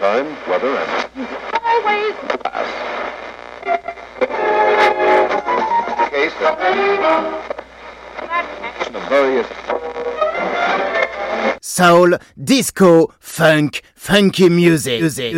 Time, weather, and... Always glass. Case of... various... Soul, disco, funk, funky music. music.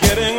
getting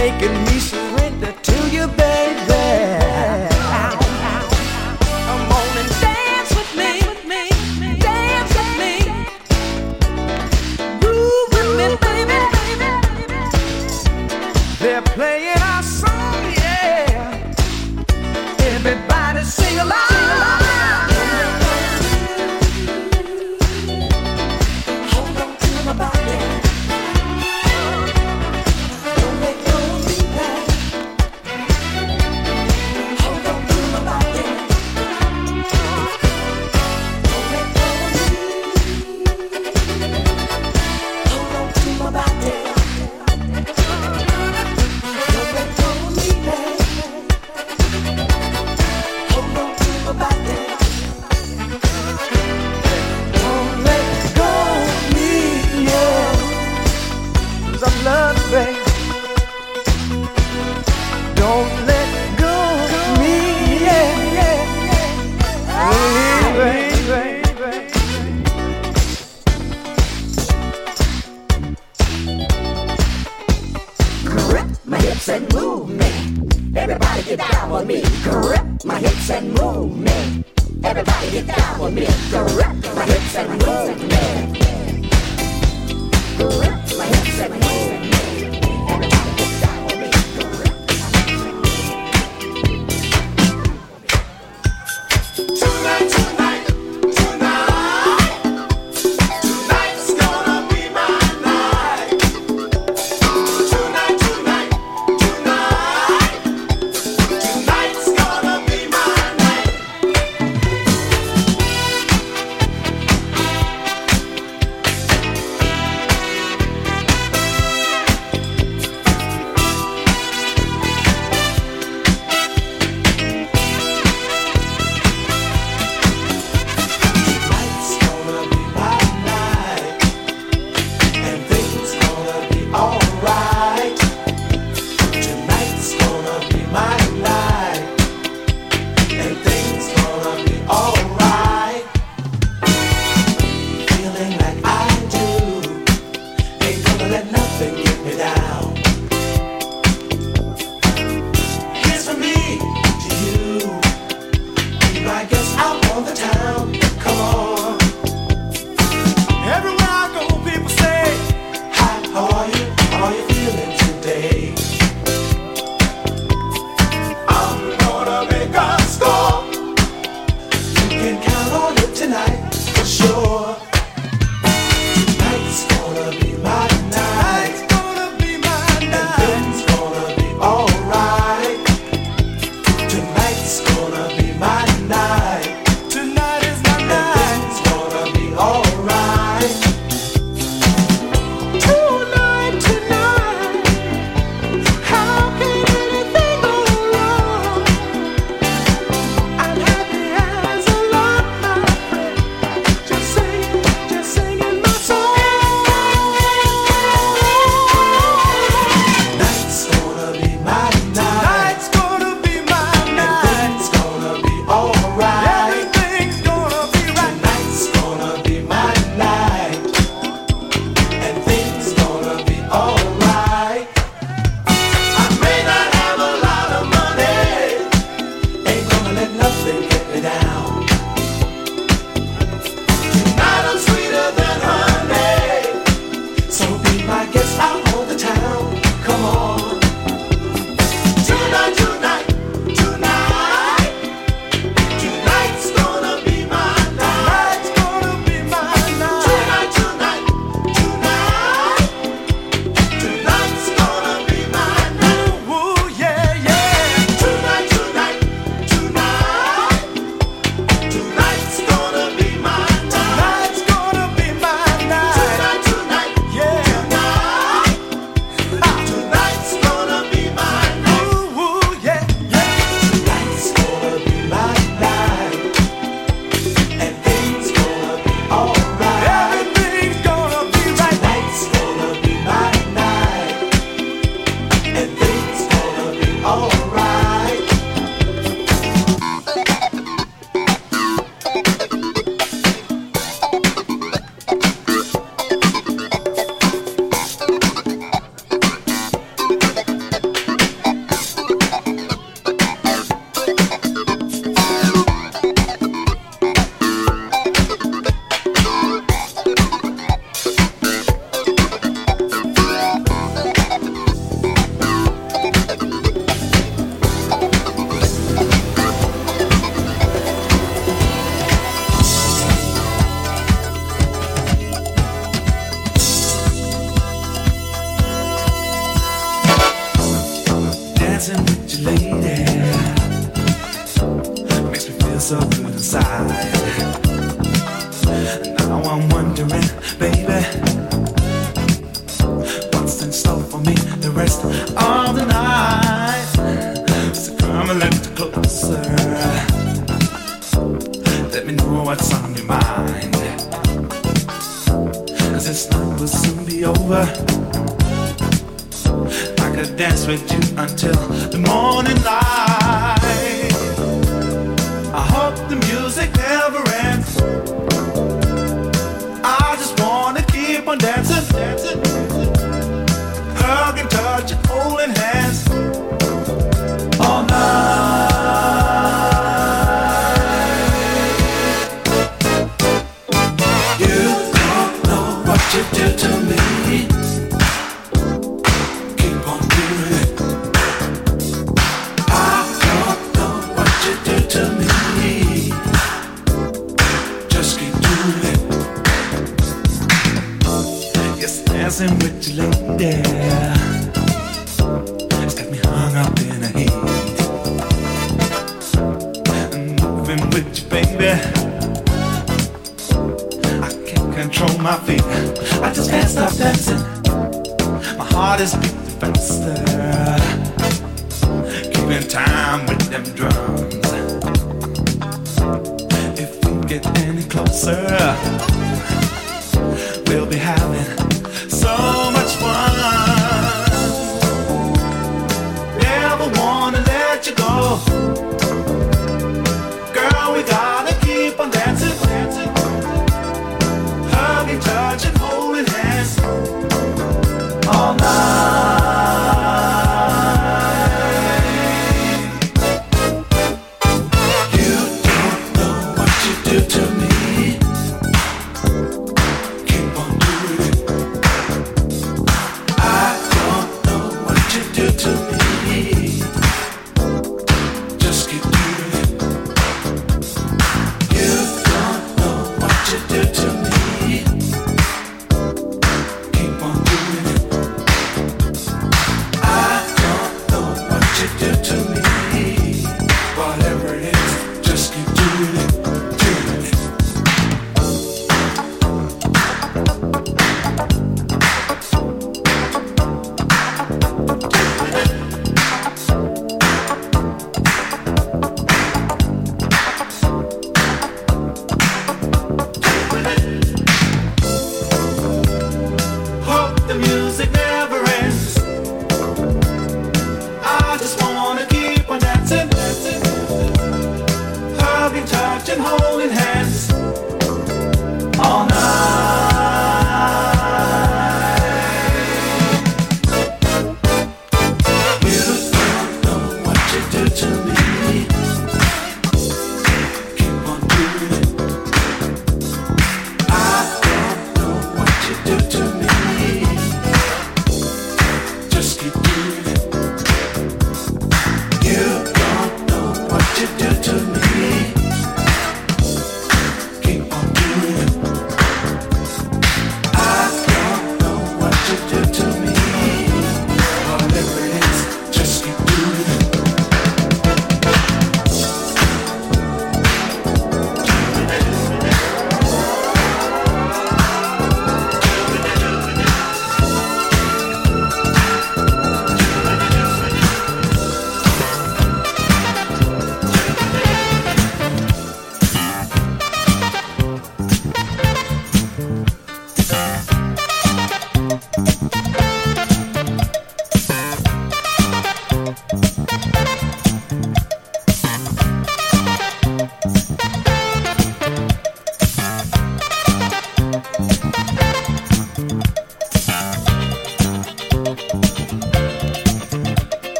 making me so we'll be having so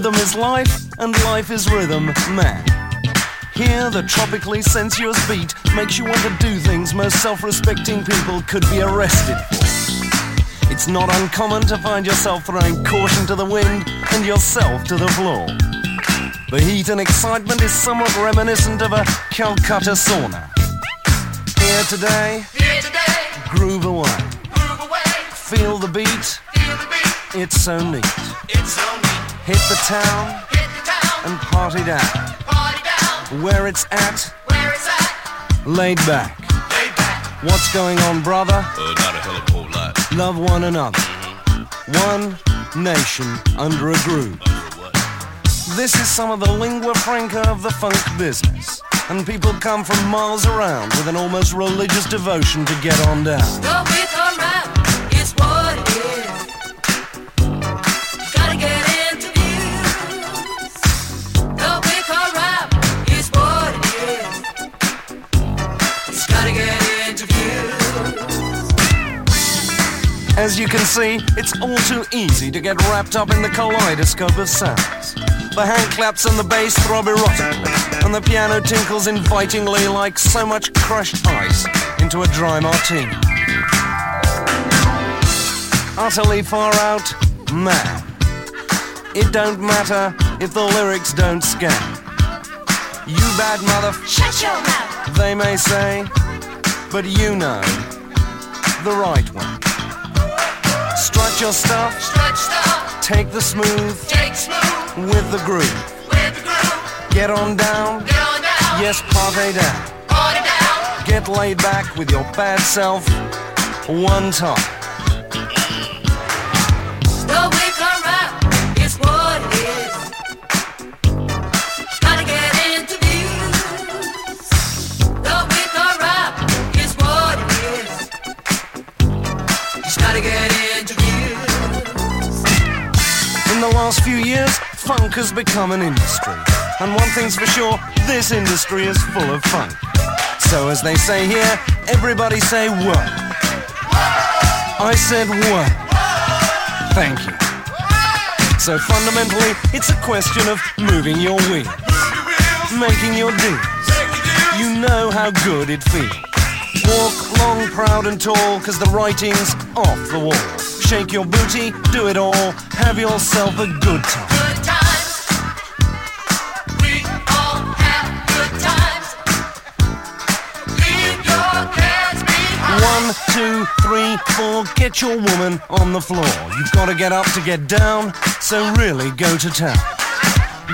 rhythm is life and life is rhythm, man. Here, the tropically sensuous beat makes you want to do things most self respecting people could be arrested for. It's not uncommon to find yourself throwing caution to the wind and yourself to the floor. The heat and excitement is somewhat reminiscent of a Calcutta sauna. Here today, Here today, groove away. move away, Feel the beat, feel the beat, it's so neat. It's so neat. Hit the town Hit the town, and party down. party down, Where it's at, where it's at, laid back. lay back. What's going on, brother? Uh, not a hell of a whole lot. Love one another. One nation under a groove. This is some of the lingua franca of the funk business. And people come from miles around with an almost religious devotion to get on down. The can see, it's all too easy to get wrapped up in the kaleidoscope of sounds. The hand claps and the bass throb erotically, and the piano tinkles invitingly like so much crushed ice into a dry martini. Utterly far out, man. It don't matter if the lyrics don't scan. You bad mother, Shut your mouth. they may say, but you know the right one. Strut your stuff, Stretch stuff, take the smooth take smooth with the groove. with the groove. Get on down, Get on down, yes, party down. party down. Get laid back with your bad self one time. Last few years, funk has become an industry. And one thing's for sure, this industry is full of funk. So as they say here, everybody say what? I said what? Thank you. So fundamentally, it's a question of moving your wheels, making your deals. You know how good it feels. Walk long, proud and tall, cause the writing's off the wall. Shake your booty, do it all, have yourself a good time. Good times. We all have good times. Leave your cares behind. One, two, three, four, get your woman on the floor. You've got to get up to get down, so really go to town.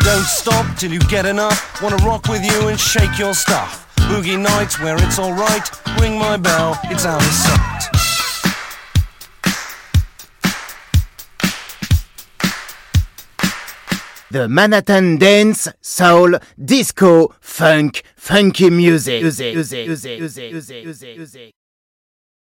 Don't stop till you get enough. Want to rock with you and shake your stuff. Boogie nights where it's alright, ring my bell, it's out of sight. The Manhattan Dance, Soul, Disco, Funk, Funky Music.